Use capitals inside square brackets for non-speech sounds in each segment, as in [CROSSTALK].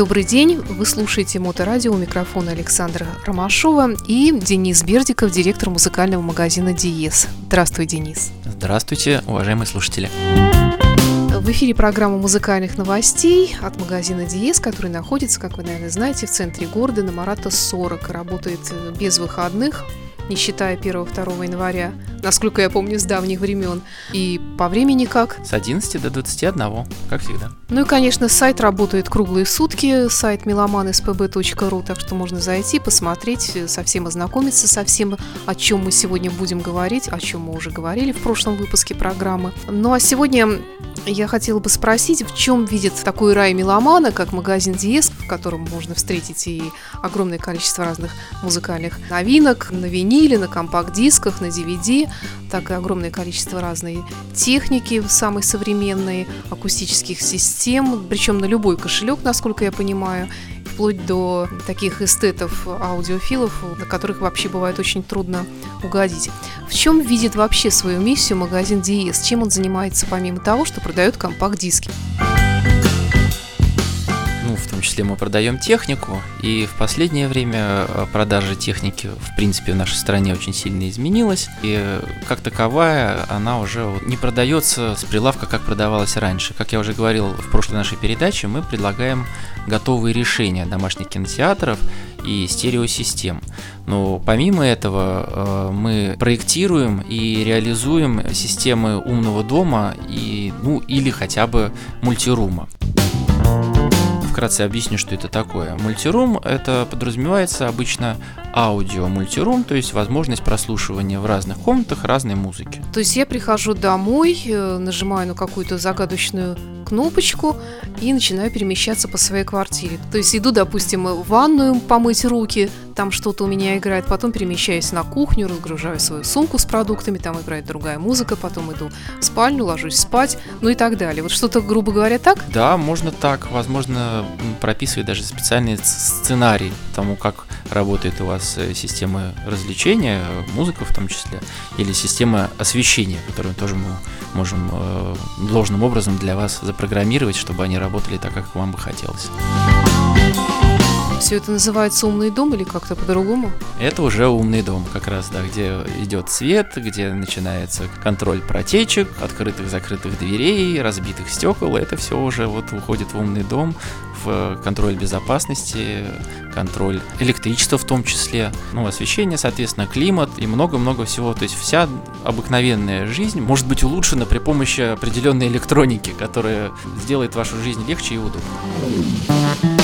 Добрый день, вы слушаете Моторадио, у микрофона Александра Ромашова и Денис Бердиков, директор музыкального магазина «Диез». Здравствуй, Денис. Здравствуйте, уважаемые слушатели. В эфире программа музыкальных новостей от магазина Диез, который находится, как вы, наверное, знаете, в центре города на Марата 40. Работает без выходных не считая 1-2 января, насколько я помню, с давних времен. И по времени как? С 11 до 21, как всегда. Ну и, конечно, сайт работает круглые сутки, сайт melomanspb.ru, так что можно зайти, посмотреть, совсем ознакомиться со всем, о чем мы сегодня будем говорить, о чем мы уже говорили в прошлом выпуске программы. Ну а сегодня я хотела бы спросить, в чем видит такой рай меломана, как магазин Диез, в котором можно встретить и огромное количество разных музыкальных новинок на виниле, на компакт-дисках, на DVD, так и огромное количество разной техники, самой современной, акустических систем, причем на любой кошелек, насколько я понимаю вплоть до таких эстетов, аудиофилов, на которых вообще бывает очень трудно угодить. В чем видит вообще свою миссию магазин Диез? Чем он занимается помимо того, что продает компакт-диски? Том числе мы продаем технику, и в последнее время э, продажа техники, в принципе, в нашей стране очень сильно изменилась, и э, как таковая она уже не продается с прилавка, как продавалась раньше. Как я уже говорил в прошлой нашей передаче, мы предлагаем готовые решения домашних кинотеатров и стереосистем. Но помимо этого э, мы проектируем и реализуем системы умного дома и, ну, или хотя бы мультирума вкратце объясню, что это такое. Мультирум – это подразумевается обычно аудио мультирум, то есть возможность прослушивания в разных комнатах разной музыки. То есть я прихожу домой, э, нажимаю на какую-то загадочную кнопочку и начинаю перемещаться по своей квартире. То есть иду, допустим, в ванную помыть руки, там что-то у меня играет, потом перемещаюсь на кухню, разгружаю свою сумку с продуктами, там играет другая музыка, потом иду в спальню, ложусь спать, ну и так далее. Вот что-то, грубо говоря, так? Да, можно так. Возможно, прописывать даже специальный сценарий тому, как работает у вас э, система развлечения, музыка в том числе, или система освещения, которую тоже мы можем э, должным образом для вас запрограммировать, чтобы они работали так, как вам бы хотелось. Все это называется умный дом или как-то по-другому? Это уже умный дом, как раз, да, где идет свет, где начинается контроль протечек, открытых-закрытых дверей, разбитых стекол. Это все уже вот уходит в умный дом, в контроль безопасности, контроль электричества в том числе, ну, освещение, соответственно, климат и много-много всего. То есть вся обыкновенная жизнь может быть улучшена при помощи определенной электроники, которая сделает вашу жизнь легче и удобнее.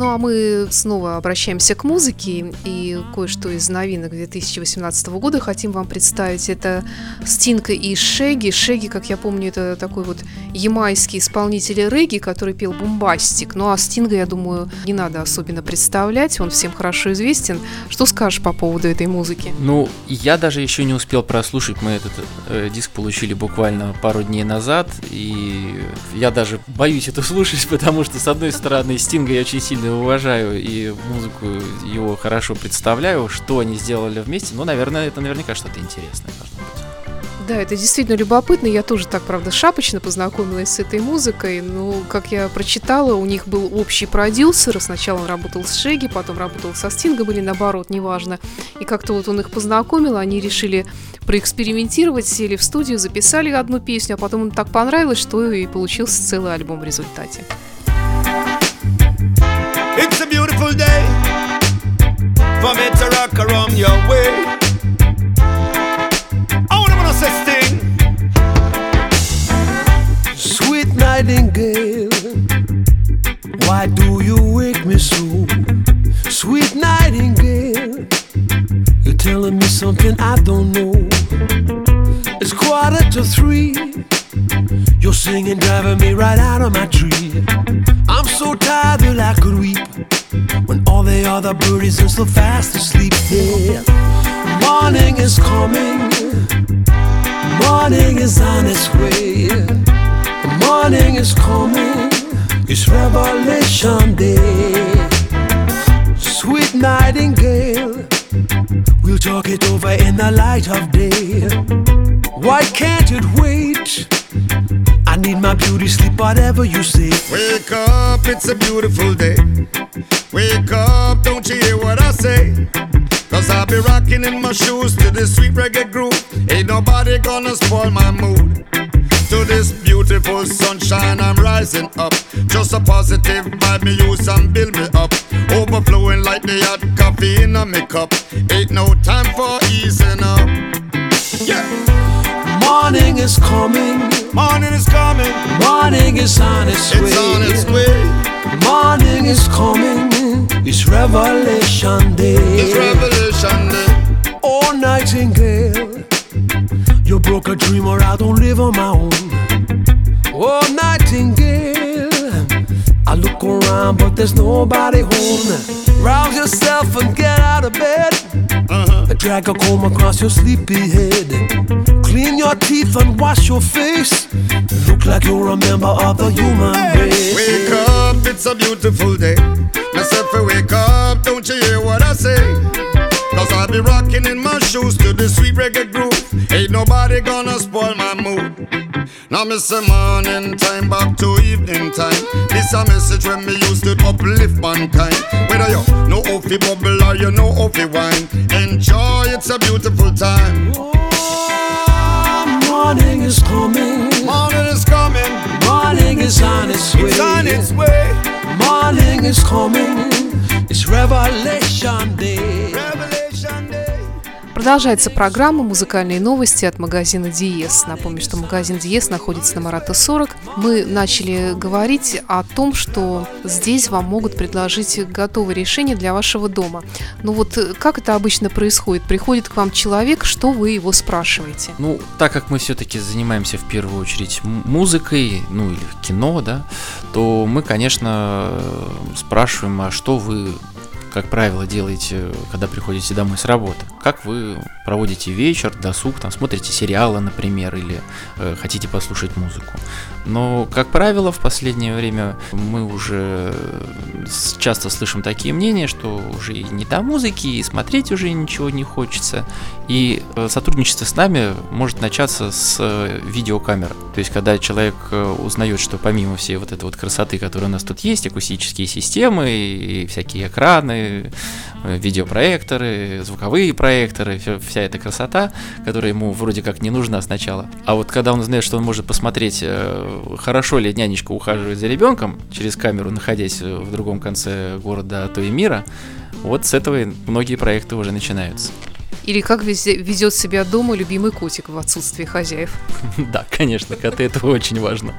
Ну а мы снова обращаемся к музыке и кое-что из новинок 2018 года хотим вам представить. Это Стинка и Шеги. Шеги, как я помню, это такой вот ямайский исполнитель регги, который пел бомбастик. Ну а Стинга, я думаю, не надо особенно представлять, он всем хорошо известен. Что скажешь по поводу этой музыки? Ну, я даже еще не успел прослушать, мы этот э, диск получили буквально пару дней назад, и я даже боюсь это [LAUGHS] слушать, потому что, с одной стороны, Стинга я очень сильно уважаю и музыку его хорошо представляю, что они сделали вместе. Ну, наверное, это наверняка что-то интересное должно быть. Да, это действительно любопытно. Я тоже так, правда, шапочно познакомилась с этой музыкой. Ну, как я прочитала, у них был общий продюсер. Сначала он работал с Шеги, потом работал со Стингом или наоборот, неважно. И как-то вот он их познакомил, они решили проэкспериментировать, сели в студию, записали одну песню, а потом им так понравилось, что и получился целый альбом в результате. Beautiful day for me to rock around your way. I wanna say sting. Sweet nightingale, why do you wake me so? Sweet nightingale, you're telling me something I don't know. It's quarter to three. You're singing, driving me right out of my tree. So tired that I could weep when all the other birdies are so fast asleep. Yeah, morning is coming, morning is on its way. Morning is coming, it's Revelation Day. Sweet nightingale, we'll talk it over in the light of day. Why can't it wait? Need my beauty sleep, whatever you say. Wake up, it's a beautiful day. Wake up, don't you hear what I say? Cause I'll be rocking in my shoes to this sweet reggae groove. Ain't nobody gonna spoil my mood. To this beautiful sunshine, I'm rising up. Just a positive vibe, me use and build me up. Overflowing like the hot coffee in a cup. Ain't no time for easing up. Yeah. Morning is coming, Morning is coming, morning is on its way. on its way. Morning is coming, it's Revelation Day. It's Revelation Day. Oh, Nightingale, you broke a dream or I don't live on my own. Oh, Nightingale, I look around but there's nobody home. Rouse yourself and get out of bed. Drag a comb across your sleepy head. Clean your teeth and wash your face. Look like you're a member of the human race. Wake up, it's a beautiful day. Myself, wake up, don't you hear what I say? Cause I'll be rocking in my shoes to the sweet reggae groove. Ain't nobody gonna spoil my mood. Now me say morning time back to evening time. This a message when me used to uplift mankind. Whether you know how fi bubble or you know how fi wine, enjoy. It's a beautiful time. Oh, morning is coming. Morning is coming. Morning is on its way. It's on its way. Morning is coming. It's Revelation Day. Продолжается программа «Музыкальные новости» от магазина «Диез». Напомню, что магазин «Диез» находится на Марата 40. Мы начали говорить о том, что здесь вам могут предложить готовое решение для вашего дома. Ну вот э, как это обычно происходит? Приходит к вам человек, что вы его спрашиваете? Ну, так как мы все-таки занимаемся в первую очередь музыкой, ну или кино, да, то мы, конечно, э, спрашиваем, а что вы, как правило, делаете, когда приходите домой с работы? Как вы проводите вечер, досуг, там, смотрите сериалы, например, или э, хотите послушать музыку? Но, как правило, в последнее время мы уже часто слышим такие мнения, что уже и не до музыки, и смотреть уже ничего не хочется. И э, сотрудничество с нами может начаться с э, видеокамер. То есть, когда человек э, узнает, что помимо всей вот этой вот красоты, которая у нас тут есть, акустические системы и всякие экраны, видеопроекторы, звуковые проекторы, вся, эта красота, которая ему вроде как не нужна сначала. А вот когда он узнает, что он может посмотреть, хорошо ли нянечка ухаживает за ребенком через камеру, находясь в другом конце города, а то и мира, вот с этого многие проекты уже начинаются. Или как везе- ведет себя дома любимый котик в отсутствии хозяев? [LAUGHS] Да, конечно, коты это очень важно.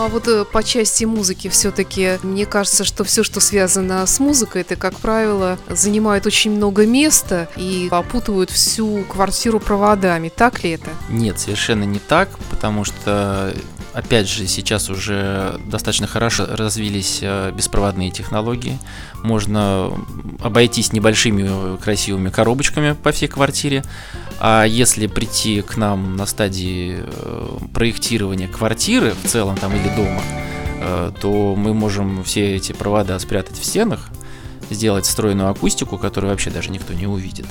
А вот э, по части музыки все-таки мне кажется, что все, что связано с музыкой, это, как правило, занимает очень много места и опутывают всю квартиру проводами. Так ли это? Нет, совершенно не так, потому что, опять же, сейчас уже достаточно хорошо развились э, беспроводные технологии. Можно обойтись небольшими э, красивыми коробочками по всей квартире. А если прийти к нам на стадии э, проектирования квартиры в целом там или дома, э, то мы можем все эти провода спрятать в стенах, сделать встроенную акустику, которую вообще даже никто не увидит.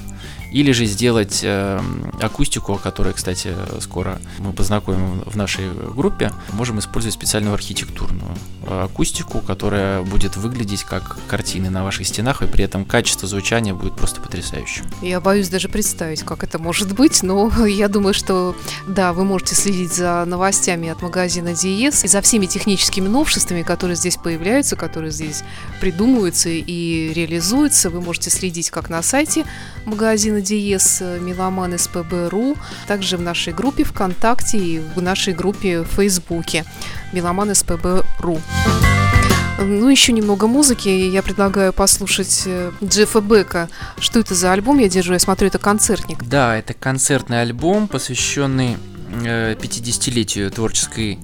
Или же сделать э, акустику, о кстати, скоро мы познакомим в нашей группе. Можем использовать специальную архитектурную э, акустику, которая будет выглядеть как картины на ваших стенах, и при этом качество звучания будет просто потрясающим. Я боюсь даже представить, как это может быть, но [LAUGHS] я думаю, что да, вы можете следить за новостями от магазина Диес и за всеми техническими новшествами, которые здесь появляются, которые здесь придумываются и реализуются. Вы можете следить как на сайте магазина Диес Меломан СПБ.ру, также в нашей группе ВКонтакте и в нашей группе в Фейсбуке Меломан СПБ.ру. Ну, еще немного музыки. Я предлагаю послушать э, Джеффа Бека. Что это за альбом? Я держу, я смотрю, это концертник. Да, это концертный альбом, посвященный э, 50-летию творческой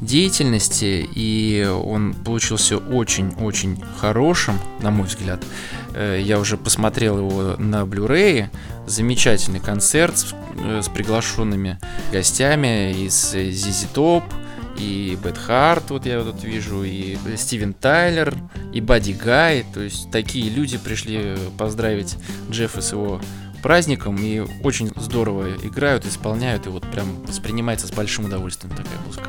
деятельности, и он получился очень-очень хорошим, на мой взгляд. Э, Я уже посмотрел его на Blu-ray. Замечательный концерт с, э, с приглашенными гостями из ZZ Top, и Бет Харт, вот я тут вижу, и Стивен Тайлер, и Бадди Гай. То есть такие люди пришли поздравить Джеффа с его праздником и очень здорово играют, исполняют, и вот прям воспринимается с большим удовольствием такая музыка.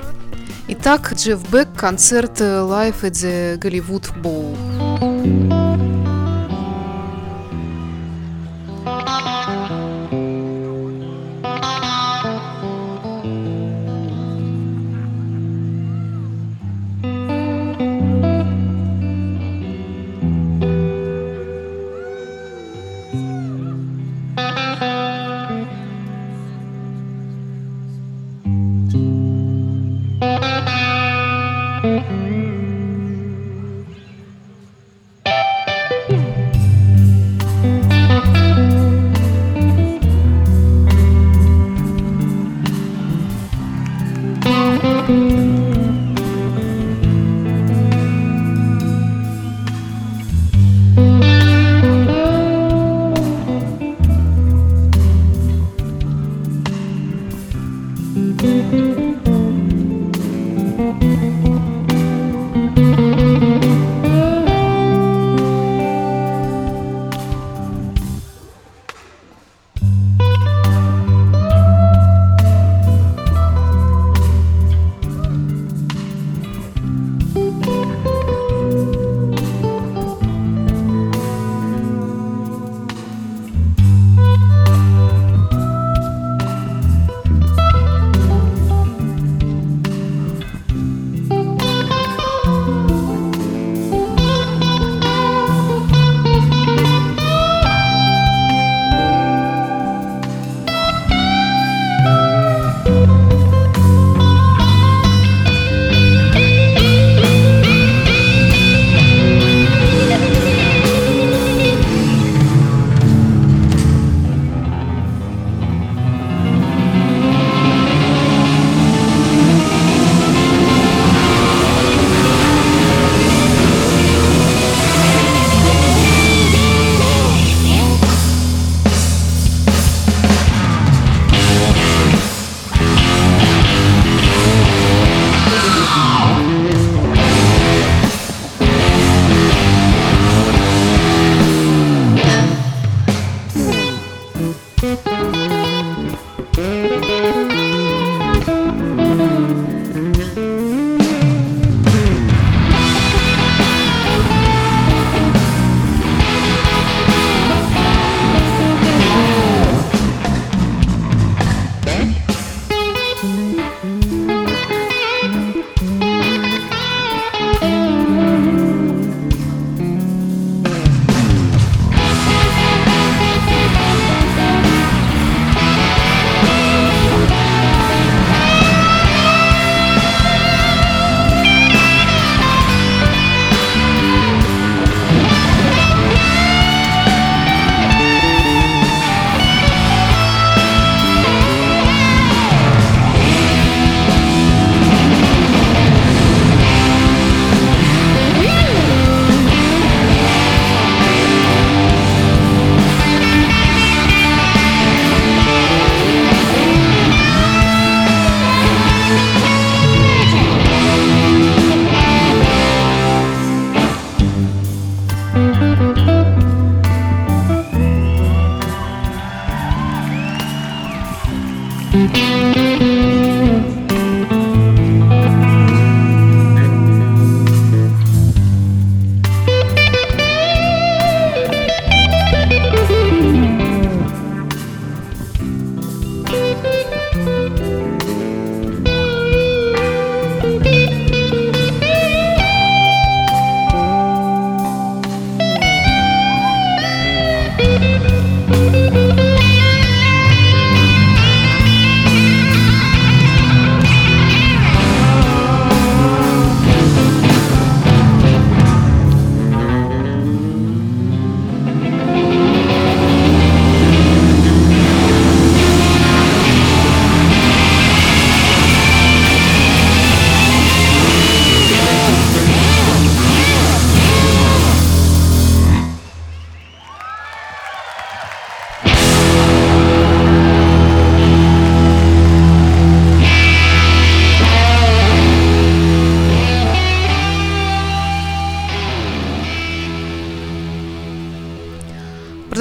Итак, Джефф Бек, концерт э, Live at the Голливуд Bowl.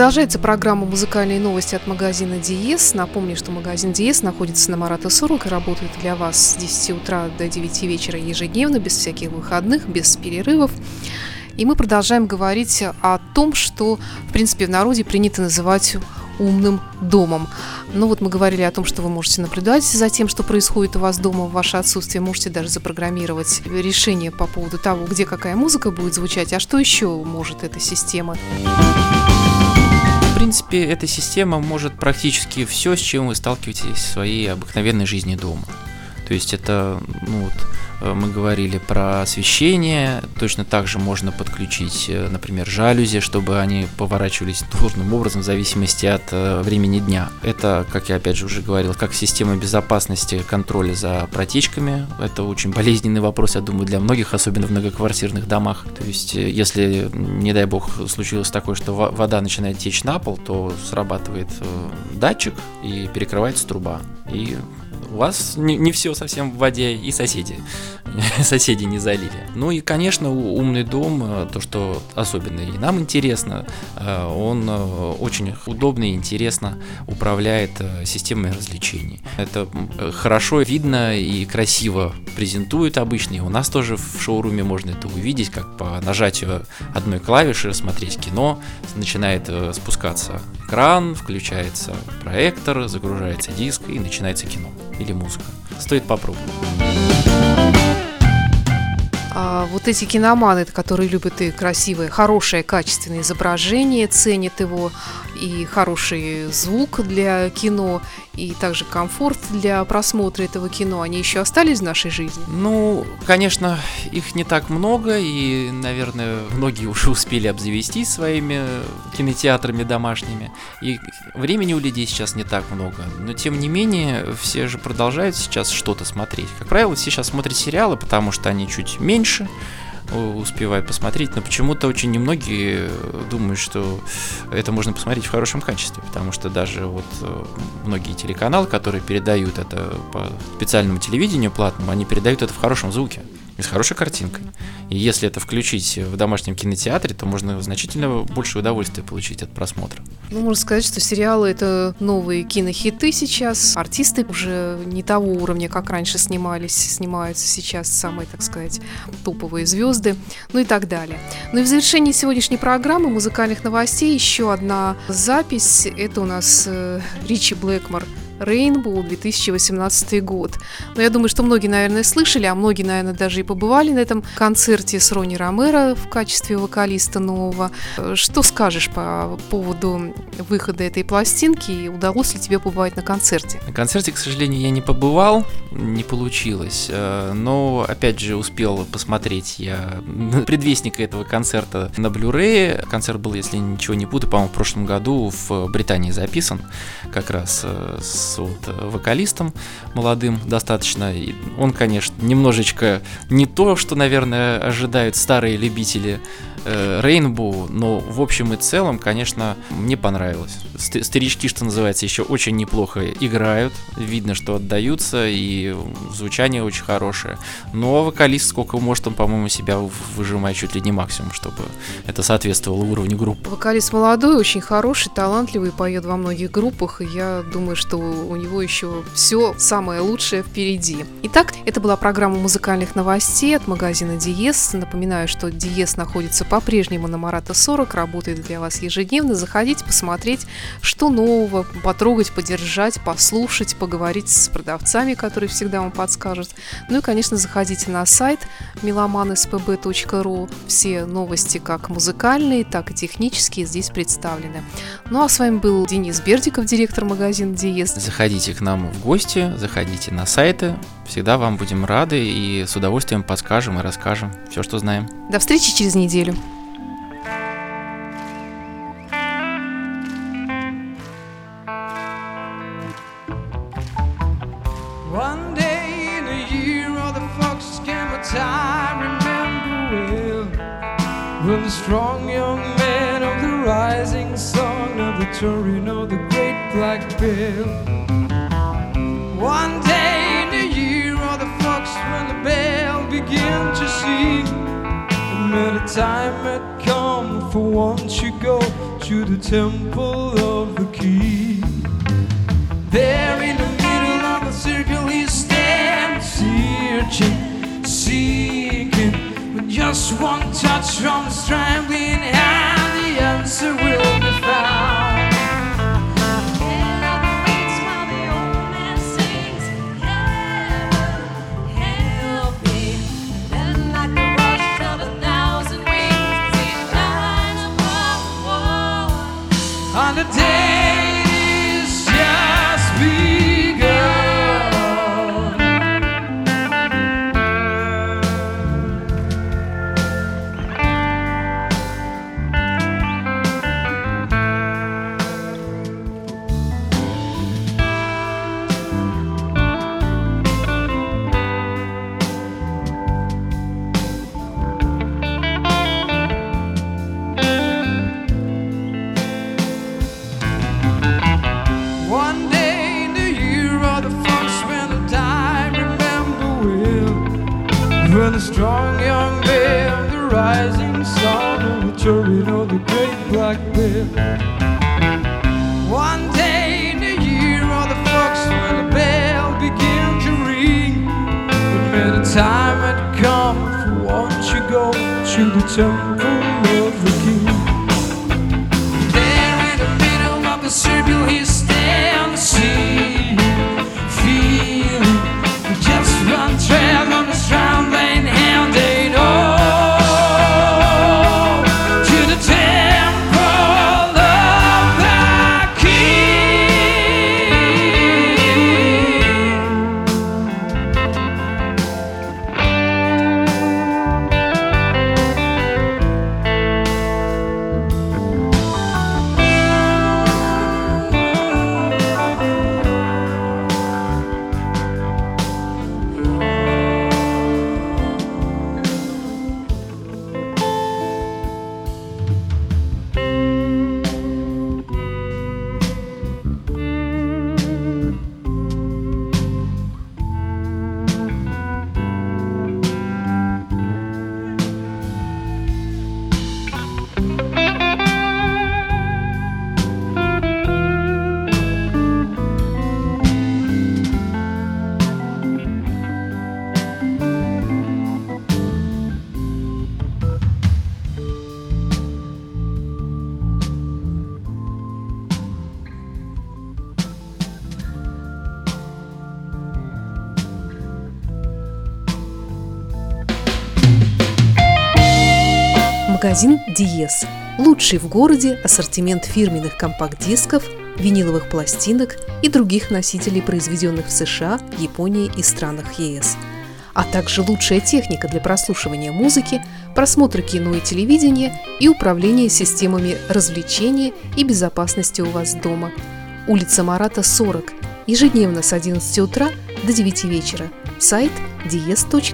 Продолжается программа «Музыкальные новости» от магазина «Диез». Напомню, что магазин «Диез» находится на Марата 40 и работает для вас с 10 утра до 9 вечера ежедневно, без всяких выходных, без перерывов. И мы продолжаем говорить о том, что, в принципе, в народе принято называть умным домом. Ну вот мы говорили о том, что вы можете наблюдать за тем, что происходит у вас дома в ваше отсутствие, можете даже запрограммировать решение по поводу того, где какая музыка будет звучать, а что еще может эта система принципе, эта система может практически все, с чем вы сталкиваетесь в своей обыкновенной жизни дома. То есть это, ну вот, мы говорили про освещение, точно так же можно подключить, э, например, жалюзи, чтобы они поворачивались должным образом в зависимости от э, времени дня. Это, как я опять же уже говорил, как система безопасности контроля за протечками. Это очень болезненный вопрос, я думаю, для многих, особенно в многоквартирных домах. То есть, если, не дай бог, случилось такое, что вода начинает течь на пол, то срабатывает датчик и перекрывается труба. И у вас не, не все совсем в воде, и соседи. [LAUGHS] соседи не залили. Ну и, конечно, умный дом, э, то, что особенно и нам интересно, э, он э, очень удобно и интересно управляет системой развлечений. Это хорошо видно и красиво презентует обычно, и у нас тоже в шоуруме можно это увидеть, как по нажатию одной клавиши смотреть кино, начинает спускаться экран, включается проектор, загружается диск и начинается кино или музыка. Стоит попробовать. А вот эти киноманы, которые любят и красивое, хорошее, качественное изображение, ценят его, и хороший звук для кино, и также комфорт для просмотра этого кино, они еще остались в нашей жизни? Ну, конечно, их не так много, и, наверное, многие уже успели обзавестись своими кинотеатрами домашними, и времени у людей сейчас не так много, но тем не менее, все же продолжают сейчас что-то смотреть. Как правило, все сейчас смотрят сериалы, потому что они чуть меньше, успеваю посмотреть, но почему-то очень немногие думают, что это можно посмотреть в хорошем качестве, потому что даже вот э, многие телеканалы, которые передают это по специальному телевидению платному, они передают это в хорошем звуке и с хорошей картинкой. И если это включить в домашнем кинотеатре, то можно значительно больше удовольствия получить от просмотра. Ну, можно сказать, что сериалы — это новые кинохиты сейчас. Артисты уже не того уровня, как раньше снимались, снимаются сейчас самые, так сказать, топовые звезды, ну и так далее. Ну и в завершении сегодняшней программы музыкальных новостей еще одна запись. Это у нас э, Ричи Блэкмор Rainbow 2018 год. Но я думаю, что многие, наверное, слышали, а многие, наверное, даже и побывали на этом концерте с Рони Ромеро в качестве вокалиста нового. Что скажешь по поводу выхода этой пластинки и удалось ли тебе побывать на концерте? На концерте, к сожалению, я не побывал, не получилось. Э, но, опять же, успел посмотреть я [LAUGHS] предвестника этого концерта на Blu-ray. Концерт был, если ничего не путаю, по-моему, в прошлом году в Британии записан как раз э, с с вот э, вокалистом молодым достаточно. И он, конечно, немножечко не то, что, наверное, ожидают старые любители Э, Rainbow, но в общем и целом, конечно, мне понравилось. Старички, что называется, еще очень неплохо играют, видно, что отдаются, и звучание очень хорошее. Но вокалист сколько может, он, по-моему, себя выжимает чуть ли не максимум, чтобы это соответствовало уровню группы. Вокалист молодой, очень хороший, талантливый, поет во многих группах, и я думаю, что у него еще все самое лучшее впереди. Итак, это была программа музыкальных новостей от магазина Диес. Напоминаю, что Диес находится по-прежнему на Марата 40 работает для вас ежедневно. Заходите, посмотреть, что нового, потрогать, подержать, послушать, поговорить с продавцами, которые всегда вам подскажут. Ну и, конечно, заходите на сайт melomanspb.ru. Все новости, как музыкальные, так и технические, здесь представлены. Ну а с вами был Денис Бердиков, директор магазина Диез. Заходите к нам в гости, заходите на сайты. Всегда вам будем рады и с удовольствием подскажем и расскажем все, что знаем. До встречи через неделю. When the strong young man of the rising sun of the Torino, the great black bill. The began to sing, and many time had come for once you go to the temple of the key. There in the middle of the circle he stands, searching, seeking, with just one touch from his trembling hand, the answer will be found. The day once you go to the temple of the king. Магазин Диез. Лучший в городе ассортимент фирменных компакт-дисков, виниловых пластинок и других носителей, произведенных в США, Японии и странах ЕС. А также лучшая техника для прослушивания музыки, просмотра кино и телевидения и управления системами развлечения и безопасности у вас дома. Улица Марата, 40. Ежедневно с 11 утра до 9 вечера. Сайт dies.spb.ru